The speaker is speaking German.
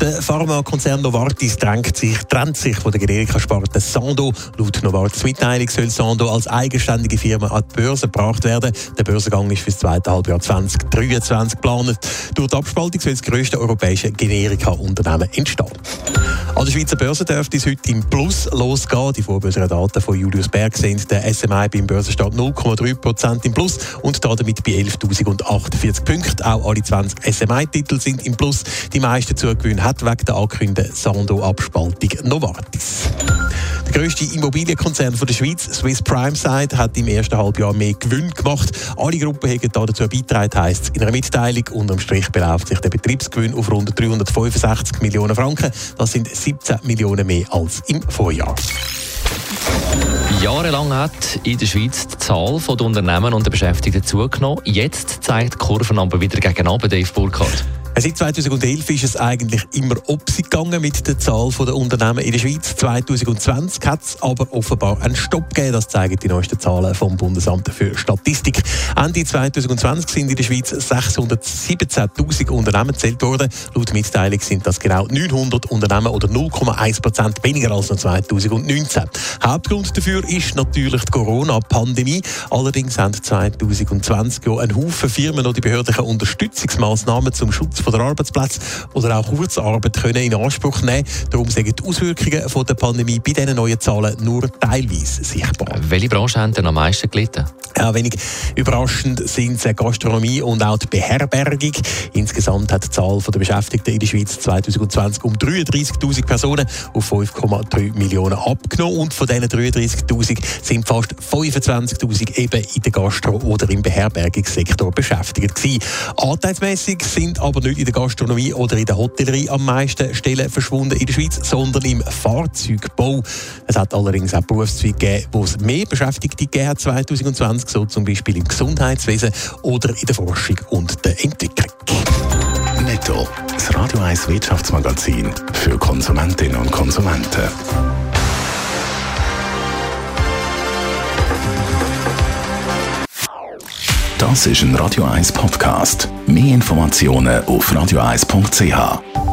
Der Pharmakonzern Novartis trennt sich, trennt sich von der Generika-Sparte Sando. Laut Novartis Mitteilung soll Sando als eigenständige Firma an die Börse gebracht werden. Der Börsengang ist für das zweite Halbjahr 2023 geplant. Durch die Abspaltung soll das grösste europäische Generika-Unternehmen entstehen. An der Schweizer Börse dürfte es heute im Plus losgehen. Die vorbörslichen Daten von Julius Berg sind der SMI beim Börsenstart 0,3% im Plus und damit bei 11.048 Punkten. Auch alle 20 SMI-Titel sind im Plus. Die meisten Zugewinne hat wegen der angekündigten Sando-Abspaltung Novartis. Der grösste Immobilienkonzern der Schweiz, Swiss Prime Site, hat im ersten Halbjahr mehr Gewinn gemacht. Alle Gruppen haben dazu beigetragen, heisst es in einer Mitteilung. Unterm Strich beläuft sich der Betriebsgewinn auf rund 365 Millionen Franken. Das sind 17 Millionen mehr als im Vorjahr. Jahrelang hat in der Schweiz die Zahl der Unternehmen und der Beschäftigten zugenommen. Jetzt zeigt die Kurve aber wieder gegen Dave Burkhardt. Seit 2011 ist es eigentlich immer opsi gegangen mit der Zahl der Unternehmen in der Schweiz. 2020 hat es aber offenbar einen Stopp gegeben. Das zeigen die neuesten Zahlen vom Bundesamt für Statistik. Ende 2020 sind in der Schweiz 617.000 Unternehmen gezählt worden. Laut Mitteilung sind das genau 900 Unternehmen oder 0,1 Prozent weniger als noch 2019. Hauptgrund dafür ist natürlich die Corona-Pandemie. Allerdings haben 2020 ja ein Haufen Firmen noch die behördlichen Unterstützungsmaßnahmen zum Schutz von der Arbeitsplätze oder auch Kurzarbeit können in Anspruch nehmen. Darum sind die Auswirkungen von der Pandemie bei diesen neuen Zahlen nur teilweise sichtbar. Welche Branchen haben denn am meisten gelitten? Ja, wenig überraschend sind es Gastronomie und auch die Beherbergung. Insgesamt hat die Zahl der Beschäftigten in der Schweiz 2020 um 33.000 Personen auf 5,3 Millionen abgenommen. Und von diesen 33.000 sind fast 25.000 eben in der Gastro- oder im Beherbergungssektor beschäftigt gewesen. Anteilsmäßig sind aber nicht in der Gastronomie oder in der Hotellerie am meisten Stellen verschwunden in der Schweiz, sondern im Fahrzeugbau. Es hat allerdings auch Berufszweige gegeben, wo es mehr Beschäftigte gegeben hat 2020 so zum Beispiel im Gesundheitswesen oder in der Forschung und der Entwicklung. Netto, das Radio 1 Wirtschaftsmagazin für Konsumentinnen und Konsumenten. Das ist ein Radio 1 Podcast. Mehr Informationen auf radio1.ch.